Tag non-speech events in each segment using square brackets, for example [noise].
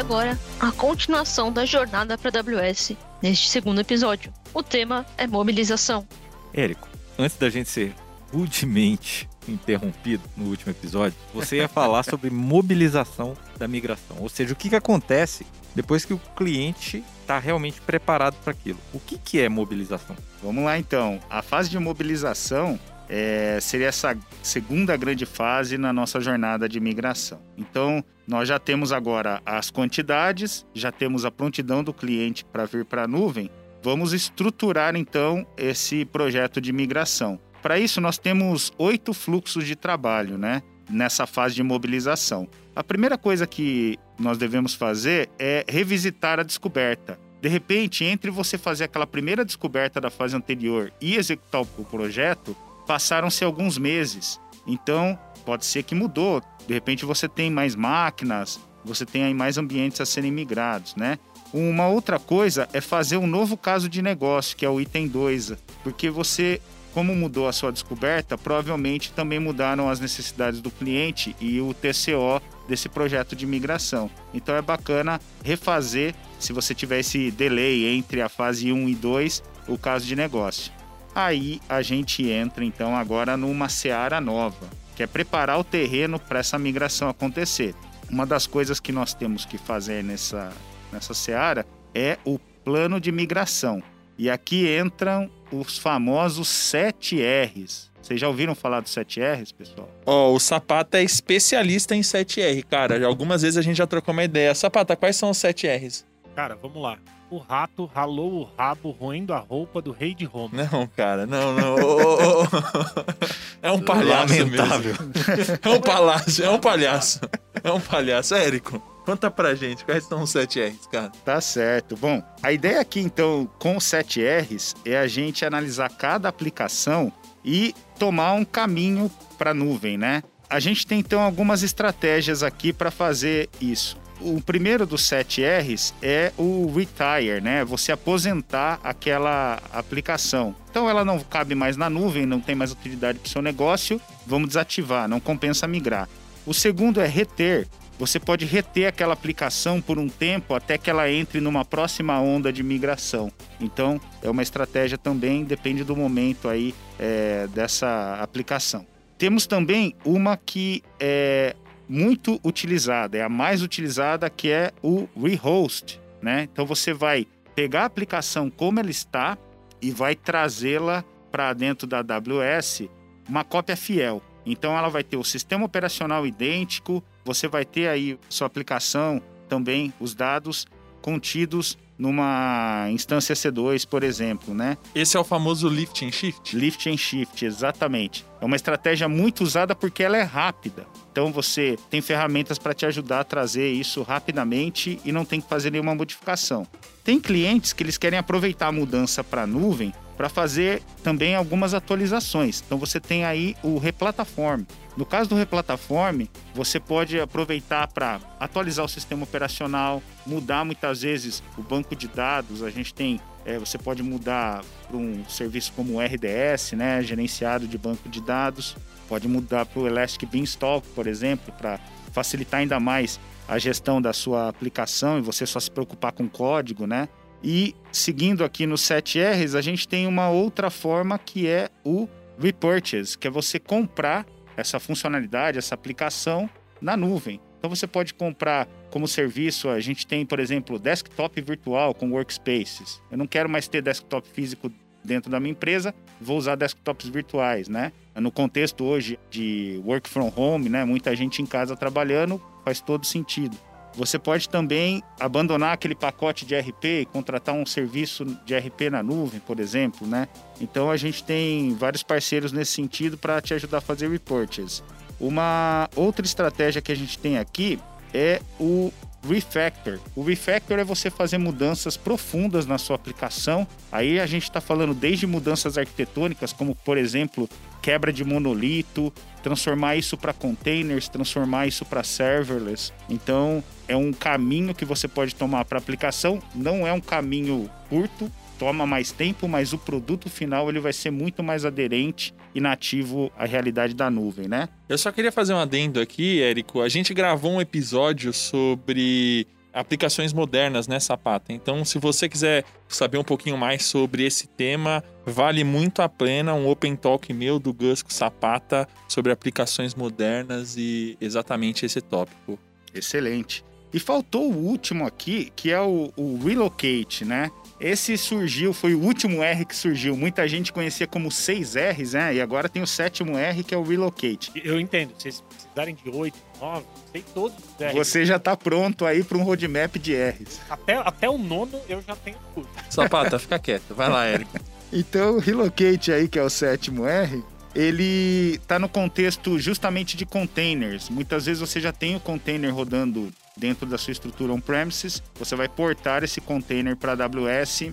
agora, a continuação da jornada para a AWS neste segundo episódio. O tema é mobilização. Érico, antes da gente ser rudemente interrompido no último episódio, você ia falar sobre mobilização da migração. Ou seja, o que, que acontece depois que o cliente está realmente preparado para aquilo. O que, que é mobilização? Vamos lá então. A fase de mobilização é, seria essa segunda grande fase na nossa jornada de migração. Então, nós já temos agora as quantidades, já temos a prontidão do cliente para vir para a nuvem. Vamos estruturar então esse projeto de migração. Para isso, nós temos oito fluxos de trabalho, né? Nessa fase de mobilização. A primeira coisa que nós devemos fazer é revisitar a descoberta. De repente, entre você fazer aquela primeira descoberta da fase anterior e executar o projeto, passaram-se alguns meses. Então, pode ser que mudou. De repente, você tem mais máquinas, você tem aí mais ambientes a serem migrados, né? Uma outra coisa é fazer um novo caso de negócio, que é o item 2, porque você como mudou a sua descoberta, provavelmente também mudaram as necessidades do cliente e o TCO desse projeto de migração. Então é bacana refazer, se você tiver esse delay entre a fase 1 e 2, o caso de negócio. Aí a gente entra então agora numa seara nova, que é preparar o terreno para essa migração acontecer. Uma das coisas que nós temos que fazer nessa, nessa seara é o plano de migração. E aqui entram os famosos 7 R's. Vocês já ouviram falar dos 7 R's, pessoal? Ó, oh, o Sapata é especialista em 7R, cara. Algumas vezes a gente já trocou uma ideia. Sapata, quais são os 7 R's? Cara, vamos lá. O rato ralou o rabo roendo a roupa do rei de Roma. Não, cara, não, não. Oh, oh, oh. É um palhaço Lamentável. mesmo. É um palhaço, é um palhaço. É um palhaço. Érico, Conta pra gente, quais são os 7Rs, cara? Tá certo. Bom, a ideia aqui então com os 7Rs é a gente analisar cada aplicação e tomar um caminho para a nuvem, né? A gente tem então algumas estratégias aqui para fazer isso. O primeiro dos 7Rs é o retire, né? Você aposentar aquela aplicação. Então ela não cabe mais na nuvem, não tem mais utilidade para o seu negócio, vamos desativar, não compensa migrar. O segundo é reter. Você pode reter aquela aplicação por um tempo até que ela entre numa próxima onda de migração. Então, é uma estratégia também, depende do momento aí é, dessa aplicação. Temos também uma que é muito utilizada, é a mais utilizada, que é o rehost. Né? Então, você vai pegar a aplicação como ela está e vai trazê-la para dentro da AWS uma cópia fiel. Então ela vai ter o sistema operacional idêntico, você vai ter aí sua aplicação também, os dados contidos numa instância C2, por exemplo, né? Esse é o famoso lift and shift? Lift and shift, exatamente. É uma estratégia muito usada porque ela é rápida. Então você tem ferramentas para te ajudar a trazer isso rapidamente e não tem que fazer nenhuma modificação. Tem clientes que eles querem aproveitar a mudança para a nuvem para fazer também algumas atualizações. Então você tem aí o Replataform. No caso do Replataform, você pode aproveitar para atualizar o sistema operacional, mudar muitas vezes o banco de dados. A gente tem, é, você pode mudar para um serviço como o RDS, né, gerenciado de banco de dados. Pode mudar para o Elastic Beanstalk, por exemplo, para facilitar ainda mais a gestão da sua aplicação e você só se preocupar com código, né? E seguindo aqui no 7Rs, a gente tem uma outra forma que é o repurchase, que é você comprar essa funcionalidade, essa aplicação na nuvem. Então você pode comprar como serviço, a gente tem, por exemplo, desktop virtual com workspaces. Eu não quero mais ter desktop físico dentro da minha empresa, vou usar desktops virtuais, né? No contexto hoje de work from home, né, muita gente em casa trabalhando, faz todo sentido. Você pode também abandonar aquele pacote de RP e contratar um serviço de RP na nuvem, por exemplo, né? Então a gente tem vários parceiros nesse sentido para te ajudar a fazer reports. Uma outra estratégia que a gente tem aqui é o refactor. O refactor é você fazer mudanças profundas na sua aplicação. Aí a gente está falando desde mudanças arquitetônicas, como por exemplo quebra de monolito, transformar isso para containers, transformar isso para serverless. Então, é um caminho que você pode tomar para aplicação, não é um caminho curto, toma mais tempo, mas o produto final ele vai ser muito mais aderente e nativo à realidade da nuvem, né? Eu só queria fazer um adendo aqui, Érico. A gente gravou um episódio sobre aplicações modernas, né, Sapata? Então, se você quiser saber um pouquinho mais sobre esse tema, vale muito a pena um Open Talk meu do Gusco Sapata sobre aplicações modernas e exatamente esse tópico. Excelente. E faltou o último aqui, que é o, o Relocate, né? Esse surgiu, foi o último R que surgiu. Muita gente conhecia como 6 R's, né? E agora tem o sétimo R, que é o Relocate. Eu entendo. Se vocês precisarem de 8, 9, sei todos os R's. Você já tá pronto aí para um roadmap de R's. Até, até o nono eu já tenho tudo. Sapata, fica quieto. Vai lá, Érico. [laughs] Então, o Relocate aí, que é o sétimo R, ele está no contexto justamente de containers. Muitas vezes você já tem o container rodando dentro da sua estrutura on-premises, você vai portar esse container para AWS.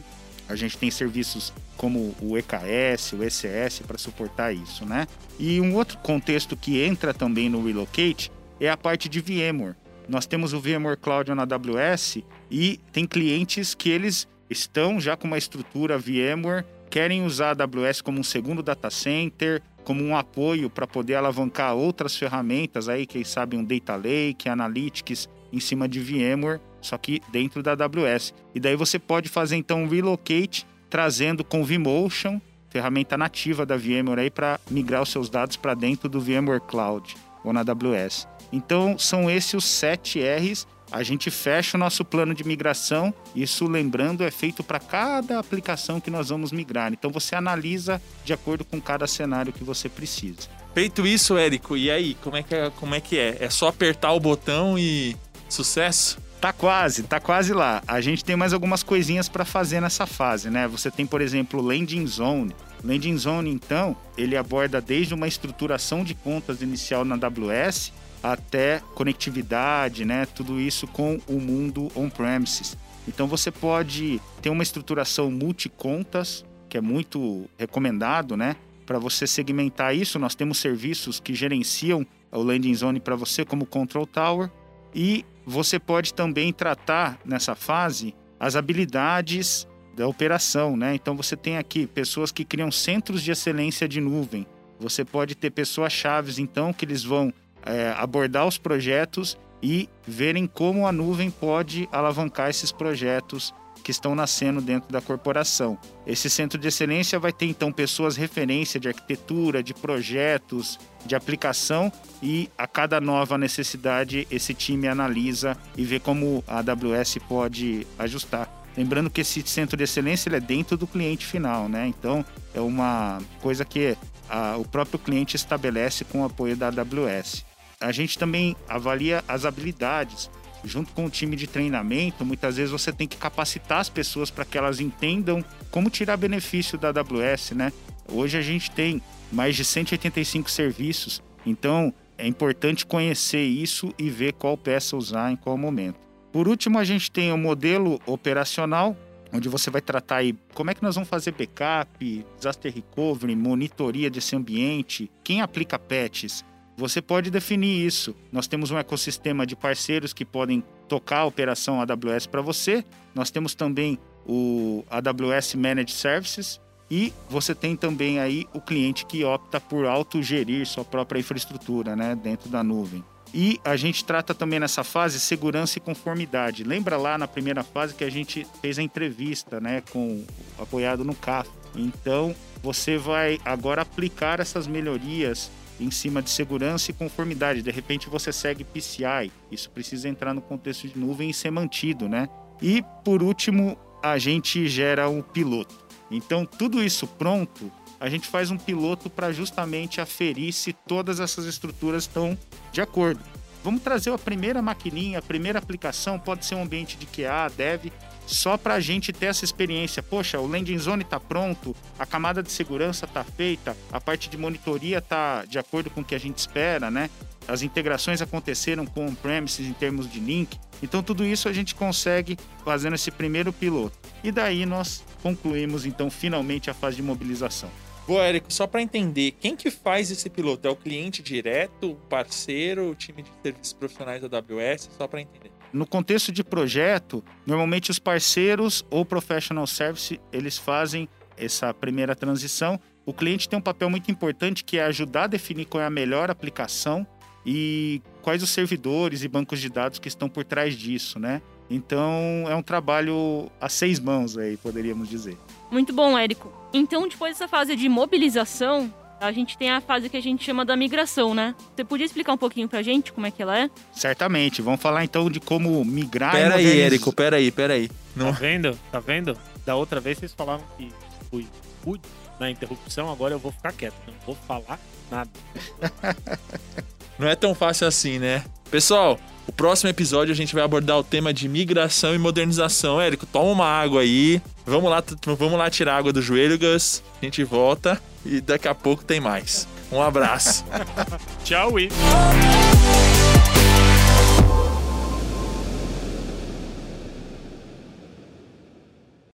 A gente tem serviços como o EKS, o ECS para suportar isso, né? E um outro contexto que entra também no Relocate é a parte de VMware. Nós temos o VMware Cloud na AWS e tem clientes que eles estão já com uma estrutura VMware, querem usar a AWS como um segundo data center, como um apoio para poder alavancar outras ferramentas aí, quem sabe um Data Lake, Analytics em cima de VMware, só que dentro da AWS. E daí você pode fazer então um relocate trazendo com vMotion, ferramenta nativa da VMware aí para migrar os seus dados para dentro do VMware Cloud ou na AWS. Então são esses os sete R's. A gente fecha o nosso plano de migração. Isso, lembrando, é feito para cada aplicação que nós vamos migrar. Então você analisa de acordo com cada cenário que você precisa. Feito isso, Érico, e aí, como é que é? Como é, que é? é só apertar o botão e sucesso? Tá quase, tá quase lá. A gente tem mais algumas coisinhas para fazer nessa fase, né? Você tem, por exemplo, Landing Zone. Landing Zone, então, ele aborda desde uma estruturação de contas inicial na AWS até conectividade, né? Tudo isso com o mundo on-premises. Então você pode ter uma estruturação multi-contas, que é muito recomendado, né? Para você segmentar isso, nós temos serviços que gerenciam o landing zone para você, como Control Tower, e você pode também tratar nessa fase as habilidades da operação, né? Então você tem aqui pessoas que criam centros de excelência de nuvem. Você pode ter pessoas chaves, então, que eles vão é, abordar os projetos e verem como a nuvem pode alavancar esses projetos que estão nascendo dentro da corporação. Esse centro de excelência vai ter então pessoas referência de arquitetura, de projetos, de aplicação e a cada nova necessidade esse time analisa e vê como a AWS pode ajustar. Lembrando que esse centro de excelência ele é dentro do cliente final, né? Então é uma coisa que a, o próprio cliente estabelece com o apoio da AWS. A gente também avalia as habilidades junto com o time de treinamento, muitas vezes você tem que capacitar as pessoas para que elas entendam como tirar benefício da AWS, né? Hoje a gente tem mais de 185 serviços, então é importante conhecer isso e ver qual peça usar em qual momento. Por último, a gente tem o modelo operacional, onde você vai tratar aí como é que nós vamos fazer backup, disaster recovery, monitoria desse ambiente, quem aplica patches, você pode definir isso. Nós temos um ecossistema de parceiros que podem tocar a operação AWS para você. Nós temos também o AWS Managed Services e você tem também aí o cliente que opta por autogerir sua própria infraestrutura, né, dentro da nuvem. E a gente trata também nessa fase segurança e conformidade. Lembra lá na primeira fase que a gente fez a entrevista, né, com apoiado no CAF. Então, você vai agora aplicar essas melhorias em cima de segurança e conformidade. De repente você segue PCI, isso precisa entrar no contexto de nuvem e ser mantido, né? E por último, a gente gera um piloto. Então, tudo isso pronto, a gente faz um piloto para justamente aferir se todas essas estruturas estão de acordo. Vamos trazer a primeira maquininha, a primeira aplicação, pode ser um ambiente de QA, dev, só para a gente ter essa experiência. Poxa, o landing zone está pronto, a camada de segurança está feita, a parte de monitoria está de acordo com o que a gente espera, né? As integrações aconteceram com on-premises em termos de link. Então, tudo isso a gente consegue fazendo esse primeiro piloto. E daí nós concluímos, então, finalmente a fase de mobilização. Boa, Érico, só para entender, quem que faz esse piloto? É o cliente direto, o parceiro, o time de serviços profissionais da AWS? Só para entender. No contexto de projeto, normalmente os parceiros ou professional service, eles fazem essa primeira transição. O cliente tem um papel muito importante que é ajudar a definir qual é a melhor aplicação e quais os servidores e bancos de dados que estão por trás disso, né? Então é um trabalho a seis mãos aí, poderíamos dizer. Muito bom, Érico. Então, depois dessa fase de mobilização, a gente tem a fase que a gente chama da migração, né? Você podia explicar um pouquinho pra gente como é que ela é? Certamente. Vamos falar então de como migrar Pera e aí, modernizar. Érico, pera aí, pera aí. Tá Não, vendo? Tá vendo? Da outra vez vocês falavam que fui rude na interrupção, agora eu vou ficar quieto. Não vou falar nada. [laughs] não é tão fácil assim, né? Pessoal, o próximo episódio a gente vai abordar o tema de migração e modernização. Érico, toma uma água aí. Vamos lá, vamos lá tirar a água do joelho, Gus. A gente volta e daqui a pouco tem mais. Um abraço. [laughs] Tchau e.